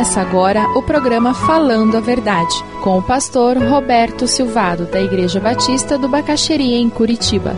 Começa agora o programa Falando a Verdade, com o pastor Roberto Silvado, da Igreja Batista do Bacaxeria, em Curitiba.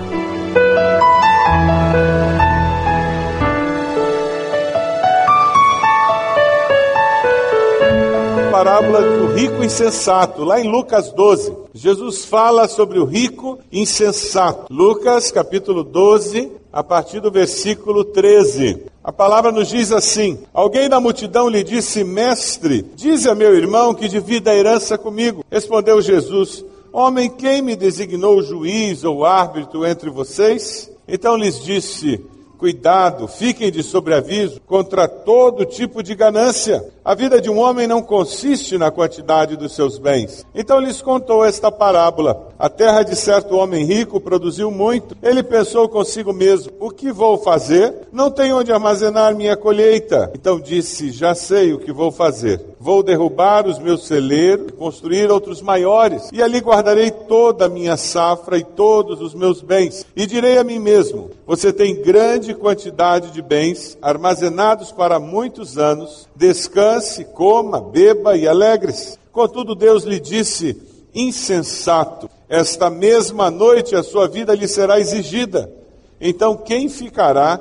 Parábola do rico insensato, lá em Lucas 12. Jesus fala sobre o rico insensato. Lucas capítulo 12, a partir do versículo 13. A palavra nos diz assim: Alguém da multidão lhe disse, Mestre, dize a meu irmão que divida a herança comigo. Respondeu Jesus: Homem, quem me designou juiz ou árbitro entre vocês? Então lhes disse: Cuidado, fiquem de sobreaviso contra todo tipo de ganância. A vida de um homem não consiste na quantidade dos seus bens. Então lhes contou esta parábola. A terra de certo homem rico produziu muito. Ele pensou consigo mesmo: O que vou fazer? Não tenho onde armazenar minha colheita. Então disse: Já sei o que vou fazer. Vou derrubar os meus celeiros construir outros maiores. E ali guardarei toda a minha safra e todos os meus bens. E direi a mim mesmo: Você tem grande quantidade de bens armazenados para muitos anos. Descanse, coma, beba e alegre-se. Contudo, Deus lhe disse: Insensato esta mesma noite a sua vida lhe será exigida. Então, quem ficará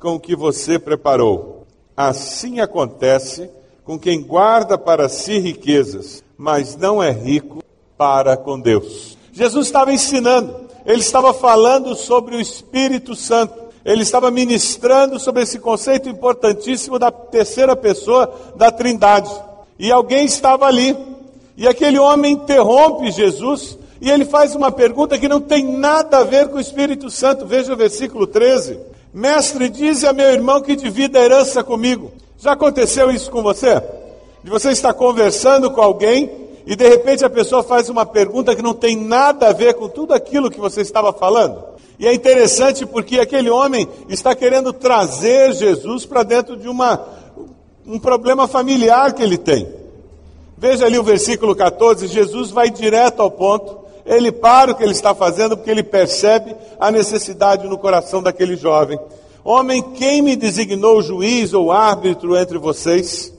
com o que você preparou? Assim acontece com quem guarda para si riquezas, mas não é rico para com Deus. Jesus estava ensinando, ele estava falando sobre o Espírito Santo, ele estava ministrando sobre esse conceito importantíssimo da terceira pessoa da Trindade. E alguém estava ali, e aquele homem interrompe Jesus e ele faz uma pergunta que não tem nada a ver com o Espírito Santo. Veja o versículo 13. Mestre, dize a meu irmão que divida a herança comigo. Já aconteceu isso com você? De você estar conversando com alguém e de repente a pessoa faz uma pergunta que não tem nada a ver com tudo aquilo que você estava falando? E é interessante porque aquele homem está querendo trazer Jesus para dentro de uma, um problema familiar que ele tem. Veja ali o versículo 14, Jesus vai direto ao ponto ele para o que ele está fazendo porque ele percebe a necessidade no coração daquele jovem. Homem, quem me designou juiz ou árbitro entre vocês?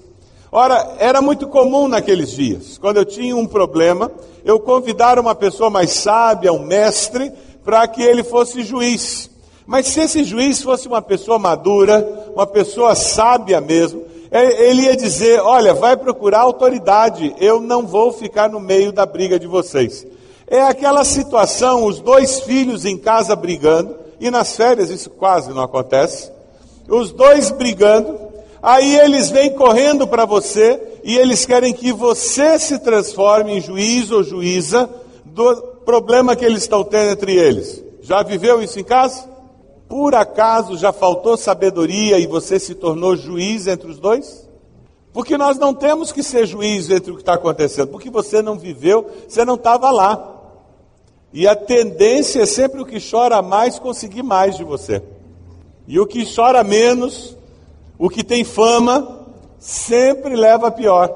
Ora, era muito comum naqueles dias, quando eu tinha um problema, eu convidar uma pessoa mais sábia, um mestre, para que ele fosse juiz. Mas se esse juiz fosse uma pessoa madura, uma pessoa sábia mesmo, ele ia dizer: Olha, vai procurar autoridade, eu não vou ficar no meio da briga de vocês. É aquela situação, os dois filhos em casa brigando, e nas férias isso quase não acontece. Os dois brigando, aí eles vêm correndo para você e eles querem que você se transforme em juiz ou juíza do problema que eles estão tendo entre eles. Já viveu isso em casa? Por acaso já faltou sabedoria e você se tornou juiz entre os dois? Porque nós não temos que ser juiz entre o que está acontecendo, porque você não viveu, você não estava lá. E a tendência é sempre o que chora mais conseguir mais de você. E o que chora menos, o que tem fama, sempre leva a pior,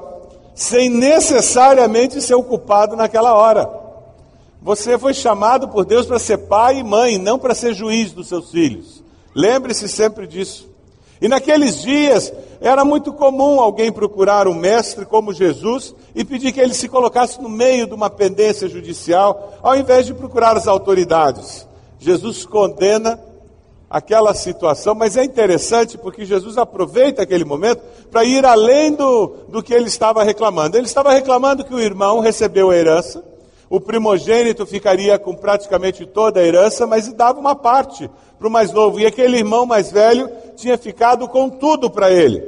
sem necessariamente ser ocupado naquela hora. Você foi chamado por Deus para ser pai e mãe, não para ser juiz dos seus filhos. Lembre-se sempre disso. E naqueles dias era muito comum alguém procurar um mestre como Jesus e pedir que ele se colocasse no meio de uma pendência judicial, ao invés de procurar as autoridades. Jesus condena aquela situação, mas é interessante porque Jesus aproveita aquele momento para ir além do, do que ele estava reclamando. Ele estava reclamando que o irmão recebeu a herança, o primogênito ficaria com praticamente toda a herança, mas dava uma parte para o mais novo. E aquele irmão mais velho tinha ficado com tudo para ele.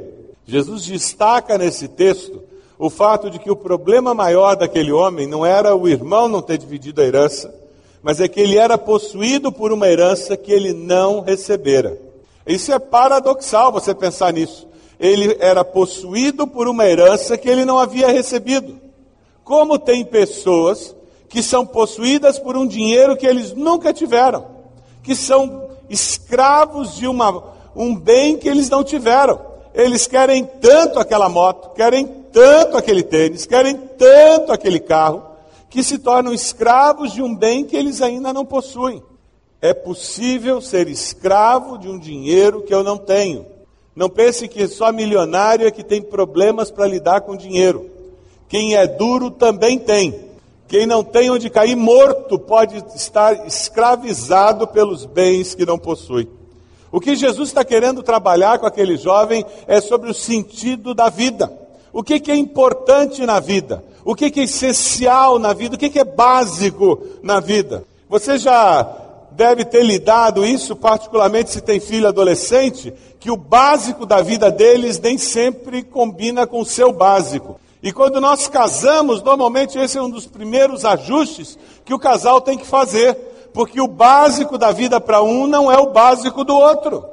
Jesus destaca nesse texto o fato de que o problema maior daquele homem não era o irmão não ter dividido a herança, mas é que ele era possuído por uma herança que ele não recebera. Isso é paradoxal você pensar nisso. Ele era possuído por uma herança que ele não havia recebido. Como tem pessoas que são possuídas por um dinheiro que eles nunca tiveram, que são escravos de uma, um bem que eles não tiveram. Eles querem tanto aquela moto, querem tanto aquele tênis, querem tanto aquele carro, que se tornam escravos de um bem que eles ainda não possuem. É possível ser escravo de um dinheiro que eu não tenho. Não pense que só milionário é que tem problemas para lidar com dinheiro. Quem é duro também tem. Quem não tem onde cair morto pode estar escravizado pelos bens que não possui. O que Jesus está querendo trabalhar com aquele jovem é sobre o sentido da vida. O que, que é importante na vida? O que, que é essencial na vida? O que, que é básico na vida? Você já deve ter lidado isso, particularmente se tem filho adolescente, que o básico da vida deles nem sempre combina com o seu básico. E quando nós casamos, normalmente esse é um dos primeiros ajustes que o casal tem que fazer, porque o básico da vida para um não é o básico do outro.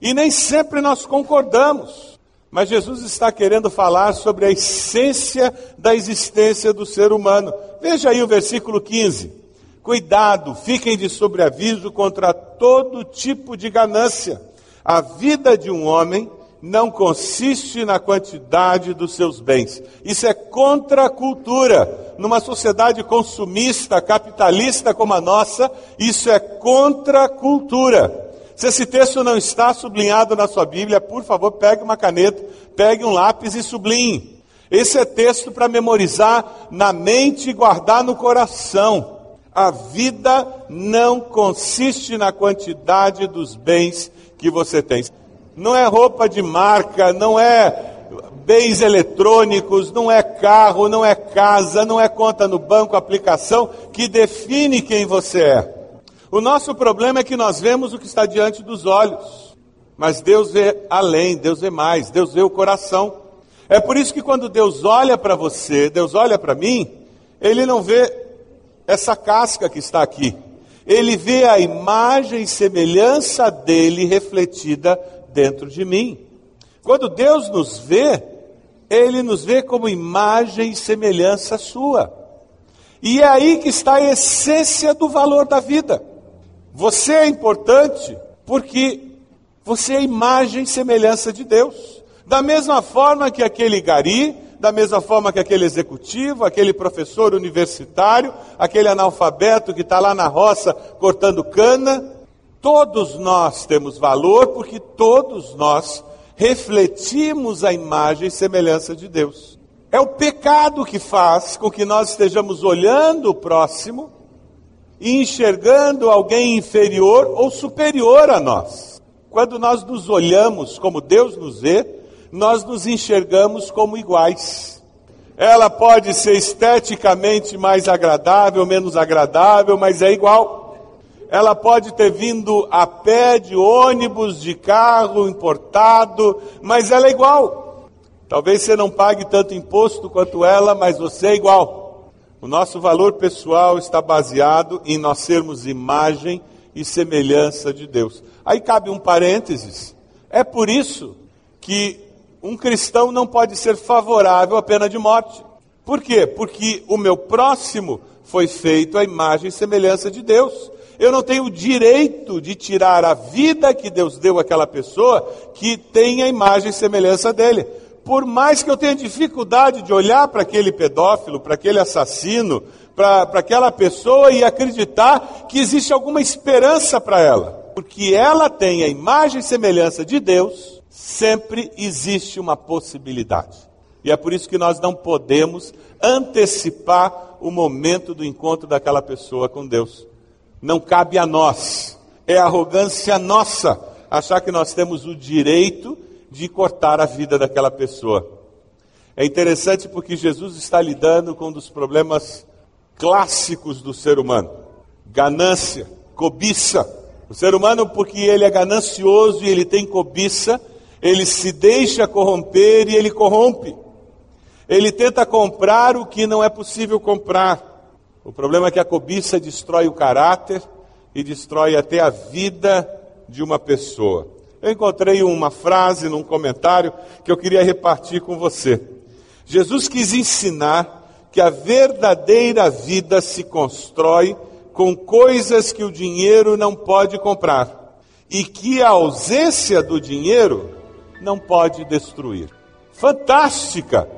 E nem sempre nós concordamos. Mas Jesus está querendo falar sobre a essência da existência do ser humano. Veja aí o versículo 15. Cuidado, fiquem de sobreaviso contra todo tipo de ganância. A vida de um homem não consiste na quantidade dos seus bens. Isso é contra a cultura. Numa sociedade consumista, capitalista como a nossa, isso é contra a cultura. Se esse texto não está sublinhado na sua Bíblia, por favor, pegue uma caneta, pegue um lápis e sublinhe. Esse é texto para memorizar na mente e guardar no coração. A vida não consiste na quantidade dos bens que você tem não é roupa de marca, não é bens eletrônicos, não é carro, não é casa, não é conta no banco, aplicação que define quem você é. O nosso problema é que nós vemos o que está diante dos olhos, mas Deus vê além, Deus vê mais, Deus vê o coração. É por isso que quando Deus olha para você, Deus olha para mim, Ele não vê essa casca que está aqui. Ele vê a imagem e semelhança dele refletida dentro de mim. Quando Deus nos vê, Ele nos vê como imagem e semelhança sua. E é aí que está a essência do valor da vida. Você é importante porque você é imagem e semelhança de Deus. Da mesma forma que aquele gari, da mesma forma que aquele executivo, aquele professor universitário, aquele analfabeto que está lá na roça cortando cana, Todos nós temos valor porque todos nós refletimos a imagem e semelhança de Deus. É o pecado que faz com que nós estejamos olhando o próximo e enxergando alguém inferior ou superior a nós. Quando nós nos olhamos como Deus nos vê, nós nos enxergamos como iguais. Ela pode ser esteticamente mais agradável, menos agradável, mas é igual ela pode ter vindo a pé, de ônibus, de carro importado, mas ela é igual. Talvez você não pague tanto imposto quanto ela, mas você é igual. O nosso valor pessoal está baseado em nós sermos imagem e semelhança de Deus. Aí cabe um parênteses. É por isso que um cristão não pode ser favorável à pena de morte. Por quê? Porque o meu próximo foi feito à imagem e semelhança de Deus. Eu não tenho o direito de tirar a vida que Deus deu àquela pessoa que tem a imagem e semelhança dele. Por mais que eu tenha dificuldade de olhar para aquele pedófilo, para aquele assassino, para aquela pessoa e acreditar que existe alguma esperança para ela. Porque ela tem a imagem e semelhança de Deus, sempre existe uma possibilidade. E é por isso que nós não podemos antecipar o momento do encontro daquela pessoa com Deus não cabe a nós. É arrogância nossa achar que nós temos o direito de cortar a vida daquela pessoa. É interessante porque Jesus está lidando com um dos problemas clássicos do ser humano: ganância, cobiça. O ser humano, porque ele é ganancioso e ele tem cobiça, ele se deixa corromper e ele corrompe. Ele tenta comprar o que não é possível comprar. O problema é que a cobiça destrói o caráter e destrói até a vida de uma pessoa. Eu encontrei uma frase num comentário que eu queria repartir com você. Jesus quis ensinar que a verdadeira vida se constrói com coisas que o dinheiro não pode comprar e que a ausência do dinheiro não pode destruir. Fantástica!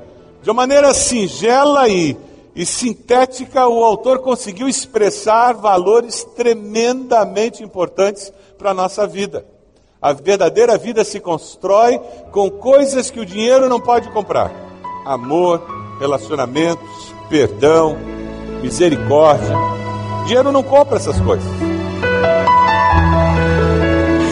De uma maneira singela e e sintética, o autor conseguiu expressar valores tremendamente importantes para a nossa vida. A verdadeira vida se constrói com coisas que o dinheiro não pode comprar: amor, relacionamentos, perdão, misericórdia. O dinheiro não compra essas coisas.